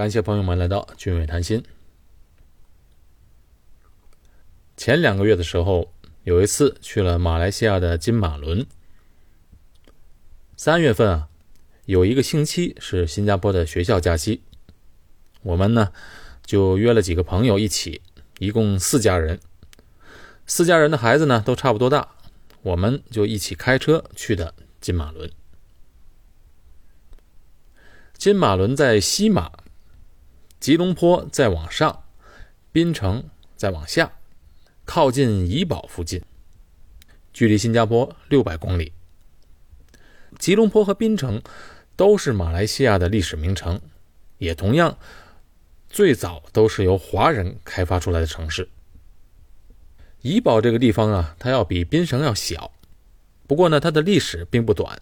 感谢朋友们来到俊伟谈心。前两个月的时候，有一次去了马来西亚的金马伦。三月份啊，有一个星期是新加坡的学校假期，我们呢就约了几个朋友一起，一共四家人。四家人的孩子呢都差不多大，我们就一起开车去的金马伦。金马伦在西马，吉隆坡再往上，槟城再往下，靠近怡保附近，距离新加坡六百公里。吉隆坡和槟城都是马来西亚的历史名城，也同样最早都是由华人开发出来的城市。怡保这个地方啊，它要比槟城要小，不过呢，它的历史并不短。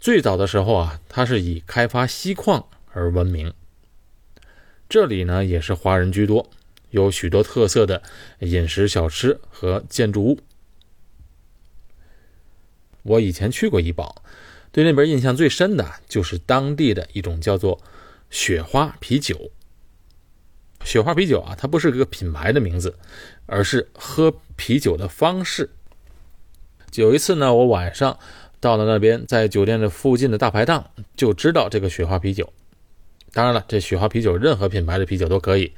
最早的时候啊，它是以开发锡矿而闻名。这里呢也是华人居多，有许多特色的饮食小吃和建筑物。我以前去过怡保，对那边印象最深的就是当地的一种叫做雪花啤酒。雪花啤酒啊，它不是个品牌的名字，而是喝啤酒的方式。有一次呢，我晚上。到了那边，在酒店的附近的大排档就知道这个雪花啤酒。当然了，这雪花啤酒任何品牌的啤酒都可以。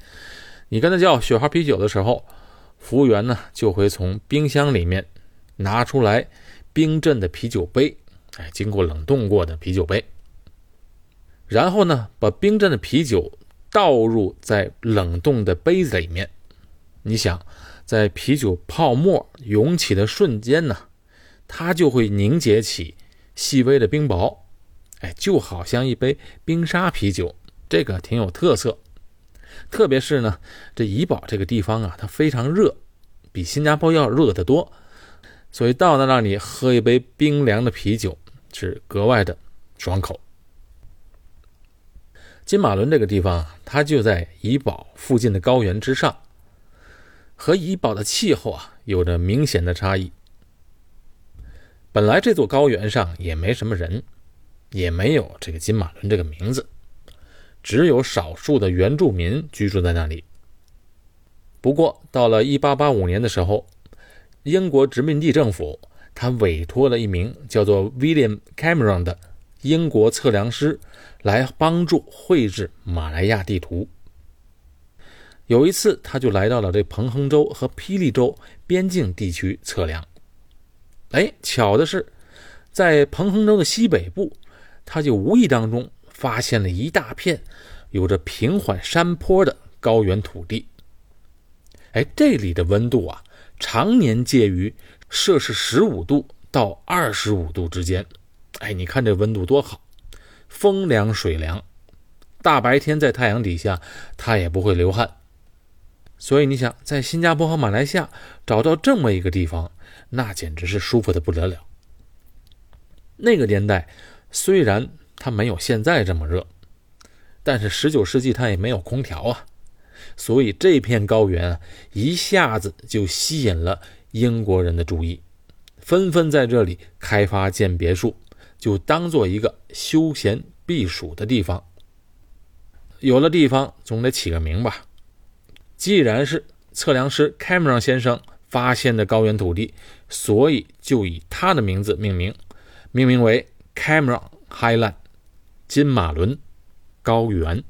你跟他叫雪花啤酒的时候，服务员呢就会从冰箱里面拿出来冰镇的啤酒杯，哎，经过冷冻过的啤酒杯。然后呢，把冰镇的啤酒倒入在冷冻的杯子里面。你想，在啤酒泡沫涌起的瞬间呢？它就会凝结起细微的冰雹，哎，就好像一杯冰沙啤酒，这个挺有特色。特别是呢，这怡保这个地方啊，它非常热，比新加坡要热得多，所以到了那里喝一杯冰凉的啤酒是格外的爽口。金马伦这个地方，它就在怡保附近的高原之上，和怡保的气候啊有着明显的差异。本来这座高原上也没什么人，也没有这个金马伦这个名字，只有少数的原住民居住在那里。不过到了1885年的时候，英国殖民地政府他委托了一名叫做 William Cameron 的英国测量师来帮助绘制马来亚地图。有一次，他就来到了这彭亨州和霹雳州边境地区测量。哎，巧的是，在彭亨州的西北部，他就无意当中发现了一大片有着平缓山坡的高原土地。哎，这里的温度啊，常年介于摄氏十五度到二十五度之间。哎，你看这温度多好，风凉水凉，大白天在太阳底下，它也不会流汗。所以你想，在新加坡和马来西亚找到这么一个地方。那简直是舒服的不得了。那个年代虽然它没有现在这么热，但是19世纪它也没有空调啊，所以这片高原一下子就吸引了英国人的注意，纷纷在这里开发建别墅，就当做一个休闲避暑的地方。有了地方，总得起个名吧。既然是测量师 Cameron 先生。发现的高原土地，所以就以他的名字命名，命名为 Cameron Highland，金马伦高原。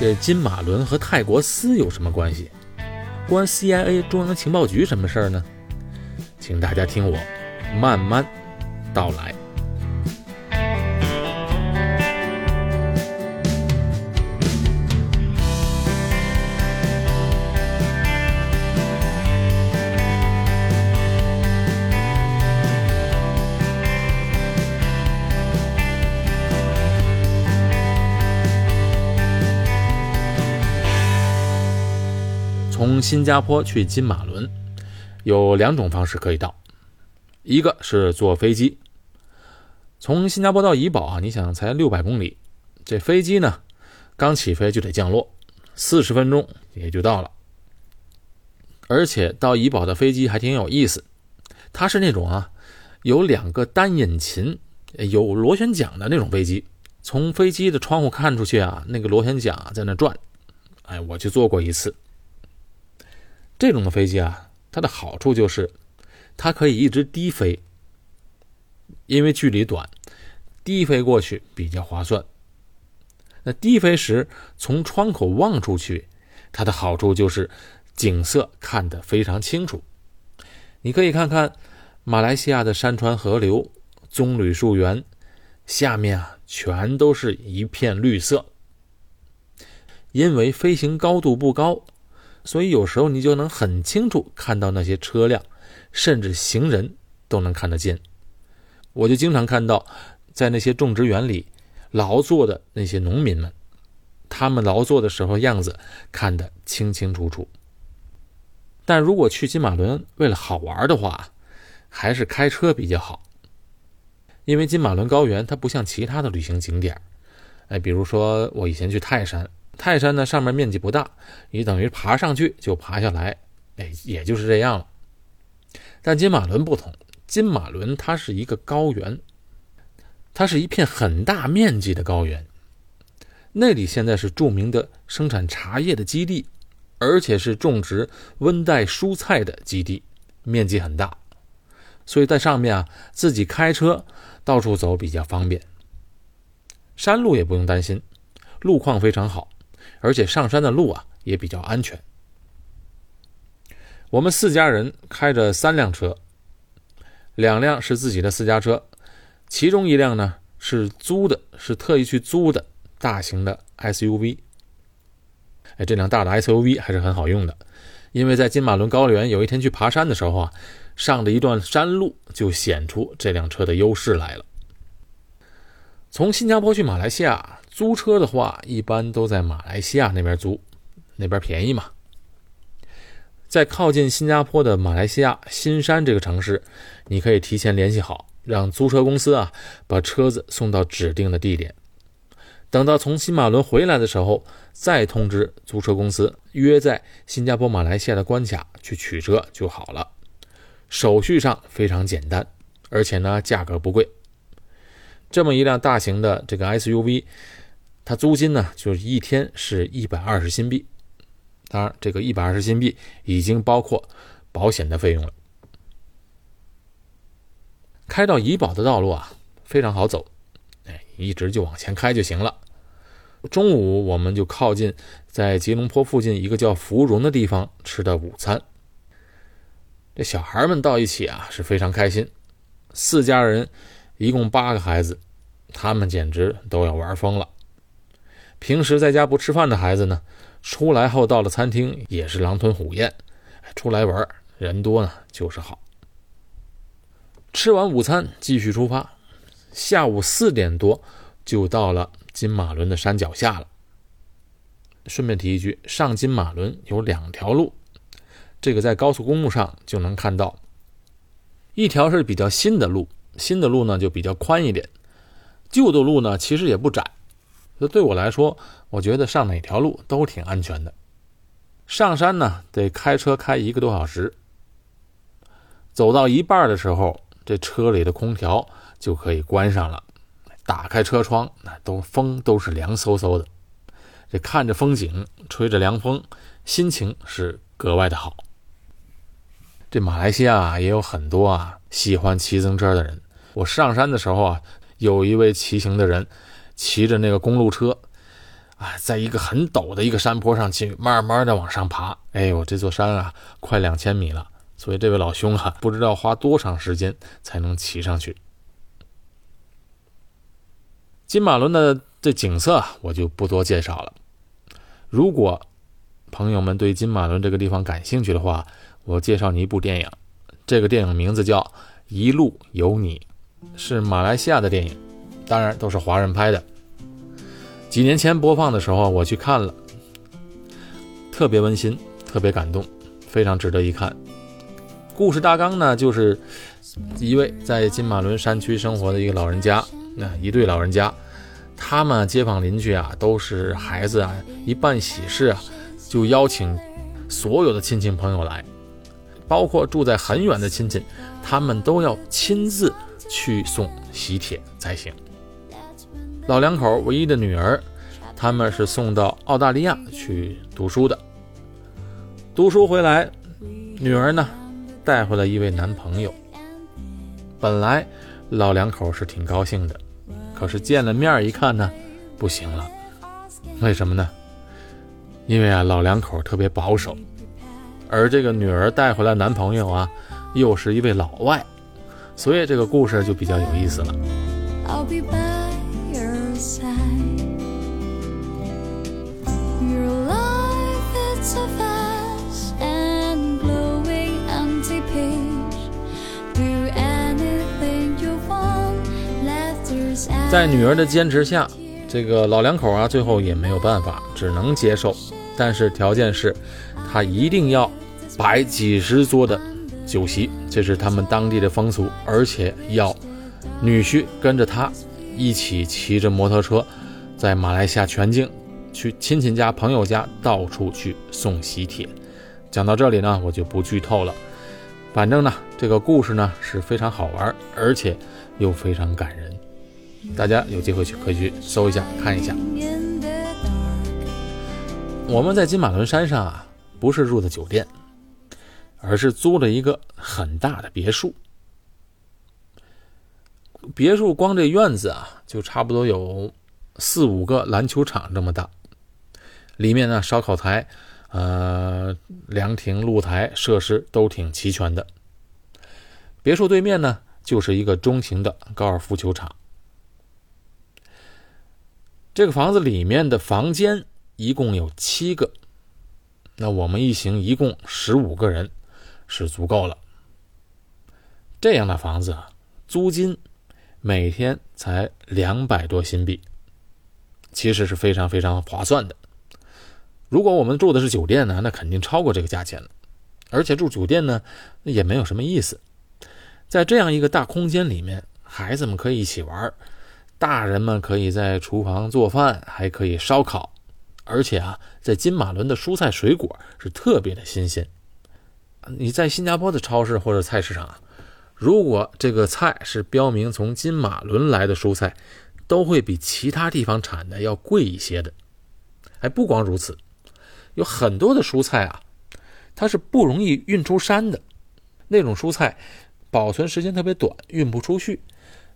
这金马伦和泰国丝有什么关系？关 CIA 中央情报局什么事儿呢？请大家听我慢慢道来。从新加坡去金马伦有两种方式可以到，一个是坐飞机，从新加坡到怡保啊，你想才六百公里，这飞机呢，刚起飞就得降落，四十分钟也就到了。而且到怡保的飞机还挺有意思，它是那种啊，有两个单引擎、有螺旋桨的那种飞机。从飞机的窗户看出去啊，那个螺旋桨在那转。哎，我去坐过一次。这种的飞机啊，它的好处就是它可以一直低飞，因为距离短，低飞过去比较划算。那低飞时从窗口望出去，它的好处就是景色看得非常清楚。你可以看看马来西亚的山川河流、棕榈树园，下面啊全都是一片绿色。因为飞行高度不高，所以有时候你就能很清楚看到那些车辆，甚至行人都能看得见。我就经常看到在那些种植园里。劳作的那些农民们，他们劳作的时候样子看得清清楚楚。但如果去金马伦为了好玩的话，还是开车比较好。因为金马伦高原它不像其他的旅行景点哎，比如说我以前去泰山，泰山呢上面面积不大，你等于爬上去就爬下来，哎，也就是这样了。但金马伦不同，金马伦它是一个高原。它是一片很大面积的高原，那里现在是著名的生产茶叶的基地，而且是种植温带蔬菜的基地，面积很大，所以在上面啊，自己开车到处走比较方便。山路也不用担心，路况非常好，而且上山的路啊也比较安全。我们四家人开着三辆车，两辆是自己的私家车。其中一辆呢是租的，是特意去租的大型的 SUV。哎，这辆大的 SUV 还是很好用的，因为在金马伦高原有一天去爬山的时候啊，上的一段山路就显出这辆车的优势来了。从新加坡去马来西亚租车的话，一般都在马来西亚那边租，那边便宜嘛。在靠近新加坡的马来西亚新山这个城市，你可以提前联系好。让租车公司啊把车子送到指定的地点，等到从新马伦回来的时候，再通知租车公司约在新加坡、马来西亚的关卡去取车就好了。手续上非常简单，而且呢价格不贵。这么一辆大型的这个 SUV，他租金呢就是一天是一百二十新币，当然这个一百二十新币已经包括保险的费用了。开到怡保的道路啊，非常好走，哎，一直就往前开就行了。中午我们就靠近在吉隆坡附近一个叫芙蓉的地方吃的午餐。这小孩们到一起啊是非常开心，四家人一共八个孩子，他们简直都要玩疯了。平时在家不吃饭的孩子呢，出来后到了餐厅也是狼吞虎咽。出来玩人多呢就是好。吃完午餐，继续出发。下午四点多就到了金马伦的山脚下了。顺便提一句，上金马伦有两条路，这个在高速公路上就能看到。一条是比较新的路，新的路呢就比较宽一点，旧的路呢其实也不窄。这对我来说，我觉得上哪条路都挺安全的。上山呢得开车开一个多小时，走到一半的时候。这车里的空调就可以关上了，打开车窗，那都风都是凉飕飕的。这看着风景，吹着凉风，心情是格外的好。这马来西亚也有很多啊喜欢骑自行车的人。我上山的时候啊，有一位骑行的人，骑着那个公路车，啊，在一个很陡的一个山坡上去，慢慢的往上爬。哎呦，这座山啊，快两千米了。所以这位老兄啊，不知道花多长时间才能骑上去。金马伦的这景色我就不多介绍了。如果朋友们对金马伦这个地方感兴趣的话，我介绍你一部电影。这个电影名字叫《一路有你》，是马来西亚的电影，当然都是华人拍的。几年前播放的时候我去看了，特别温馨，特别感动，非常值得一看。故事大纲呢，就是一位在金马伦山区生活的一个老人家，那一对老人家，他们街坊邻居啊，都是孩子啊，一办喜事啊，就邀请所有的亲戚朋友来，包括住在很远的亲戚，他们都要亲自去送喜帖才行。老两口唯一的女儿，他们是送到澳大利亚去读书的。读书回来，女儿呢带回了一位男朋友。本来老两口是挺高兴的。可是见了面一看呢，不行了，为什么呢？因为啊，老两口特别保守，而这个女儿带回来男朋友啊，又是一位老外，所以这个故事就比较有意思了。在女儿的坚持下，这个老两口啊，最后也没有办法，只能接受。但是条件是，他一定要摆几十桌的酒席，这是他们当地的风俗，而且要女婿跟着他一起骑着摩托车，在马来西亚全境去亲戚家、朋友家到处去送喜帖。讲到这里呢，我就不剧透了。反正呢，这个故事呢是非常好玩，而且又非常感人。大家有机会去可以去搜一下看一下。我们在金马伦山上啊，不是住的酒店，而是租了一个很大的别墅。别墅光这院子啊，就差不多有四五个篮球场这么大。里面呢，烧烤台、呃凉亭、露台设施都挺齐全的。别墅对面呢，就是一个中型的高尔夫球场。这个房子里面的房间一共有七个，那我们一行一共十五个人是足够了。这样的房子啊，租金每天才两百多新币，其实是非常非常划算的。如果我们住的是酒店呢，那肯定超过这个价钱了。而且住酒店呢，也没有什么意思。在这样一个大空间里面，孩子们可以一起玩。大人们可以在厨房做饭，还可以烧烤，而且啊，在金马伦的蔬菜水果是特别的新鲜。你在新加坡的超市或者菜市场啊，如果这个菜是标明从金马伦来的蔬菜，都会比其他地方产的要贵一些的。还不光如此，有很多的蔬菜啊，它是不容易运出山的，那种蔬菜保存时间特别短，运不出去。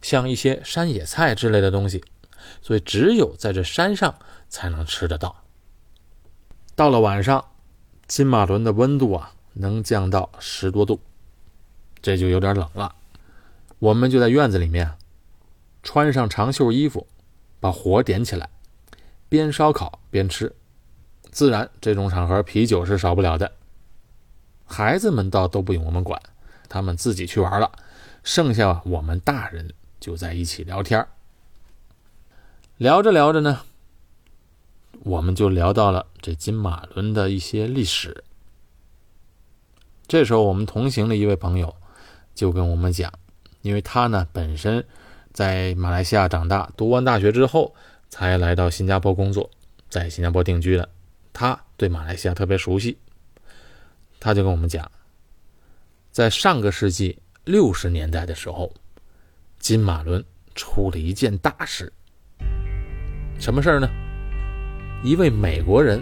像一些山野菜之类的东西，所以只有在这山上才能吃得到。到了晚上，金马伦的温度啊能降到十多度，这就有点冷了。我们就在院子里面，穿上长袖衣服，把火点起来，边烧烤边吃。自然，这种场合啤酒是少不了的。孩子们倒都不用我们管，他们自己去玩了。剩下我们大人。就在一起聊天聊着聊着呢，我们就聊到了这金马伦的一些历史。这时候，我们同行的一位朋友就跟我们讲，因为他呢本身在马来西亚长大，读完大学之后才来到新加坡工作，在新加坡定居的，他对马来西亚特别熟悉。他就跟我们讲，在上个世纪六十年代的时候。金马伦出了一件大事，什么事儿呢？一位美国人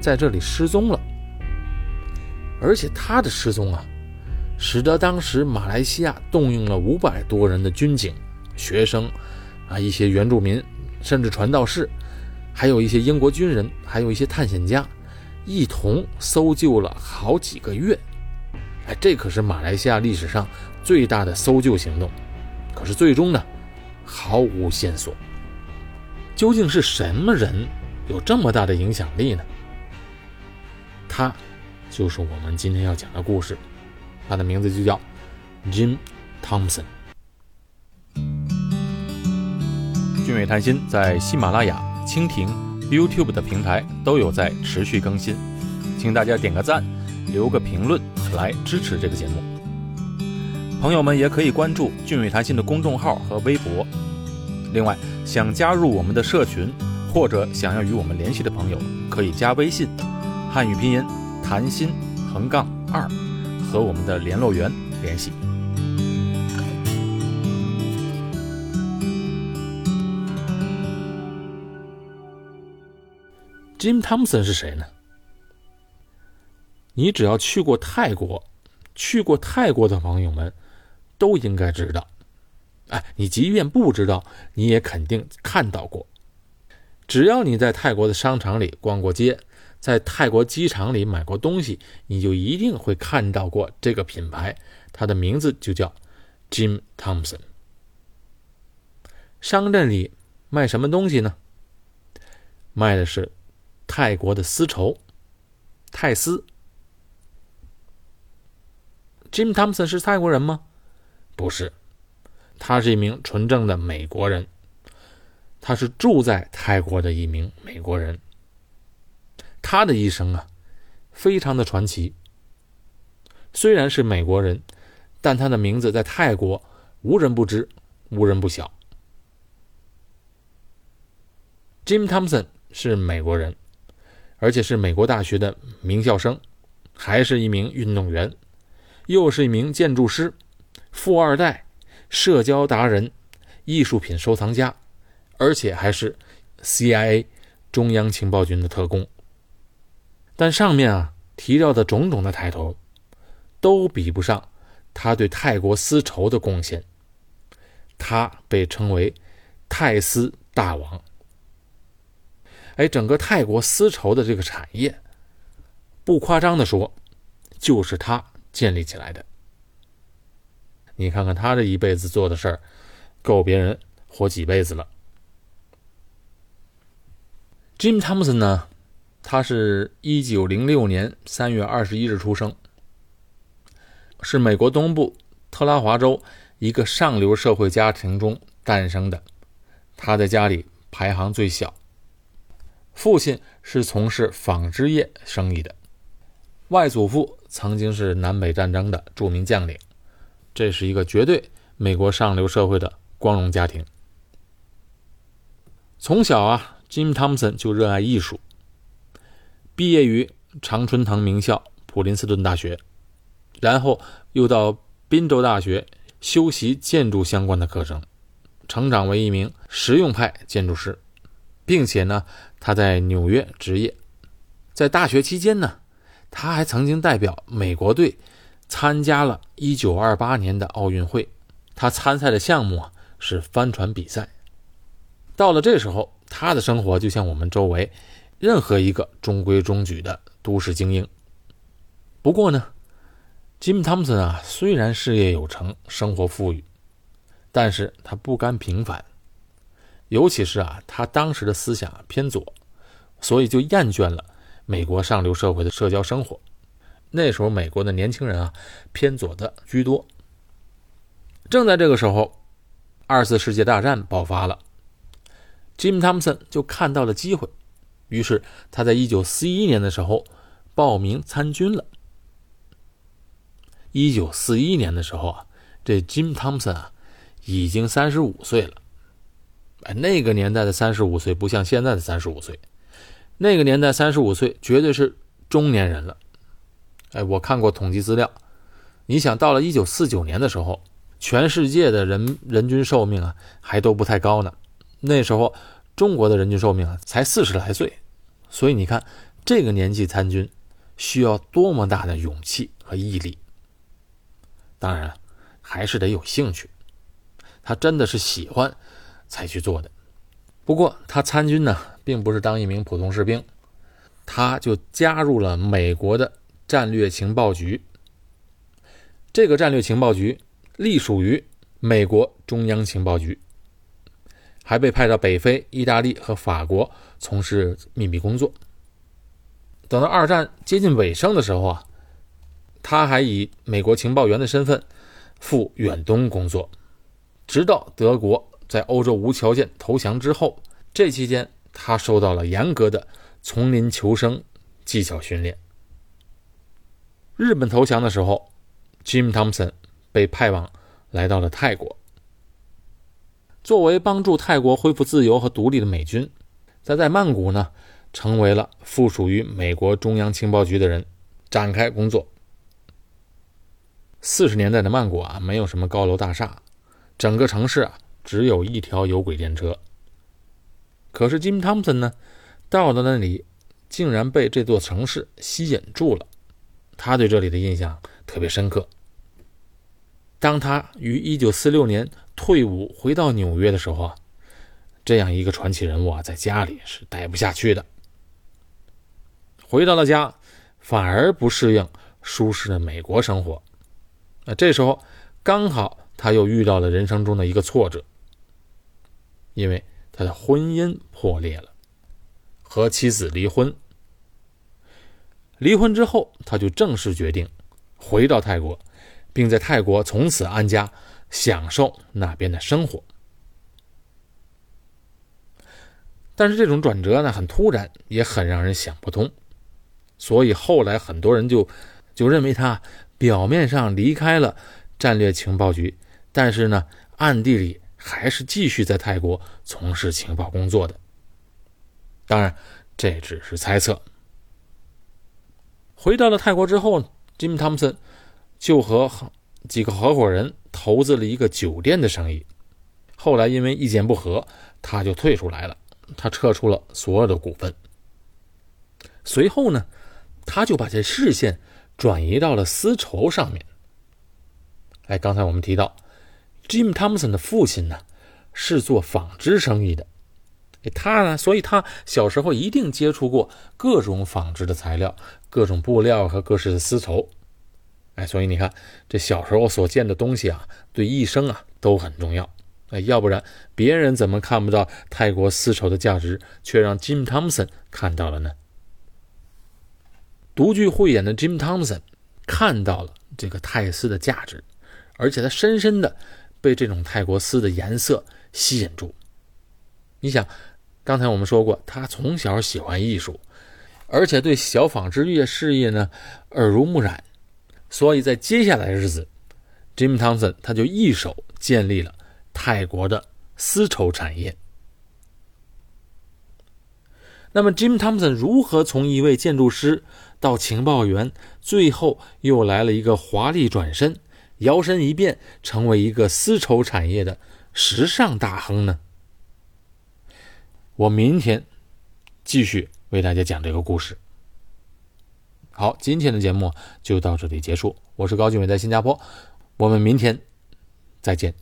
在这里失踪了，而且他的失踪啊，使得当时马来西亚动用了五百多人的军警、学生啊，一些原住民，甚至传道士，还有一些英国军人，还有一些探险家，一同搜救了好几个月。哎，这可是马来西亚历史上最大的搜救行动。可是最终呢，毫无线索。究竟是什么人有这么大的影响力呢？他就是我们今天要讲的故事，他的名字就叫 Jim Thompson。俊伟谈心在喜马拉雅、蜻蜓、YouTube 的平台都有在持续更新，请大家点个赞，留个评论来支持这个节目。朋友们也可以关注“俊伟谈心”的公众号和微博，另外，想加入我们的社群，或者想要与我们联系的朋友，可以加微信，汉语拼音谈心横杠二，和我们的联络员联系。Jim Thompson 是谁呢？你只要去过泰国，去过泰国的朋友们都应该知道。哎，你即便不知道，你也肯定看到过。只要你在泰国的商场里逛过街，在泰国机场里买过东西，你就一定会看到过这个品牌。它的名字就叫 Jim Thompson。商店里卖什么东西呢？卖的是泰国的丝绸，泰丝。Jim Thompson 是泰国人吗？不是，他是一名纯正的美国人。他是住在泰国的一名美国人。他的一生啊，非常的传奇。虽然是美国人，但他的名字在泰国无人不知，无人不晓。Jim Thompson 是美国人，而且是美国大学的名校生，还是一名运动员。又是一名建筑师、富二代、社交达人、艺术品收藏家，而且还是 CIA 中央情报局的特工。但上面啊提到的种种的抬头，都比不上他对泰国丝绸的贡献。他被称为泰丝大王。哎，整个泰国丝绸的这个产业，不夸张的说，就是他。建立起来的，你看看他这一辈子做的事儿，够别人活几辈子了。Jim Thompson 呢，他是一九零六年三月二十一日出生，是美国东部特拉华州一个上流社会家庭中诞生的。他在家里排行最小，父亲是从事纺织业生意的，外祖父。曾经是南北战争的著名将领，这是一个绝对美国上流社会的光荣家庭。从小啊，Jim Thompson 就热爱艺术，毕业于常春藤名校普林斯顿大学，然后又到宾州大学修习建筑相关的课程，成长为一名实用派建筑师，并且呢，他在纽约执业，在大学期间呢。他还曾经代表美国队参加了1928年的奥运会。他参赛的项目啊是帆船比赛。到了这时候，他的生活就像我们周围任何一个中规中矩的都市精英。不过呢，Jim Thomson 啊，虽然事业有成、生活富裕，但是他不甘平凡。尤其是啊，他当时的思想偏左，所以就厌倦了。美国上流社会的社交生活，那时候美国的年轻人啊偏左的居多。正在这个时候，二次世界大战爆发了，Jim Thomson 就看到了机会，于是他在1941年的时候报名参军了。1941年的时候啊，这 Jim Thompson 啊已经35岁了。哎，那个年代的35岁不像现在的35岁。那个年代，三十五岁绝对是中年人了。哎，我看过统计资料，你想到了一九四九年的时候，全世界的人人均寿命啊还都不太高呢。那时候中国的人均寿命啊才四十来岁，所以你看这个年纪参军需要多么大的勇气和毅力。当然，还是得有兴趣，他真的是喜欢才去做的。不过他参军呢。并不是当一名普通士兵，他就加入了美国的战略情报局。这个战略情报局隶属于美国中央情报局，还被派到北非、意大利和法国从事秘密工作。等到二战接近尾声的时候啊，他还以美国情报员的身份赴远东工作，直到德国在欧洲无条件投降之后，这期间。他受到了严格的丛林求生技巧训练。日本投降的时候，Jim Thompson 被派往来到了泰国。作为帮助泰国恢复自由和独立的美军，他在曼谷呢，成为了附属于美国中央情报局的人，展开工作。四十年代的曼谷啊，没有什么高楼大厦，整个城市啊，只有一条有轨电车。可是金汤普森呢，到了那里，竟然被这座城市吸引住了，他对这里的印象特别深刻。当他于一九四六年退伍回到纽约的时候啊，这样一个传奇人物啊，在家里是待不下去的。回到了家，反而不适应舒适的美国生活。那这时候刚好他又遇到了人生中的一个挫折，因为他的婚姻破裂了，和妻子离婚。离婚之后，他就正式决定回到泰国。并在泰国从此安家，享受那边的生活。但是这种转折呢，很突然，也很让人想不通。所以后来很多人就就认为他表面上离开了战略情报局，但是呢，暗地里还是继续在泰国从事情报工作的。当然，这只是猜测。回到了泰国之后，Jim Thompson。就和几个合伙人投资了一个酒店的生意，后来因为意见不合，他就退出来了，他撤出了所有的股份。随后呢，他就把这视线转移到了丝绸上面。哎，刚才我们提到，Jim Thompson 的父亲呢是做纺织生意的，他呢，所以他小时候一定接触过各种纺织的材料、各种布料和各式的丝绸。哎，所以你看，这小时候所见的东西啊，对一生啊都很重要。哎，要不然别人怎么看不到泰国丝绸的价值，却让 Jim Thompson 看到了呢？独具慧眼的 Jim Thompson 看到了这个泰丝的价值，而且他深深的被这种泰国丝的颜色吸引住。你想，刚才我们说过，他从小喜欢艺术，而且对小纺织业事业呢耳濡目染。所以在接下来的日子，Jim Thompson 他就一手建立了泰国的丝绸产业。那么，Jim Thompson 如何从一位建筑师到情报员，最后又来了一个华丽转身，摇身一变成为一个丝绸产业的时尚大亨呢？我明天继续为大家讲这个故事。好，今天的节目就到这里结束。我是高俊伟，在新加坡，我们明天再见。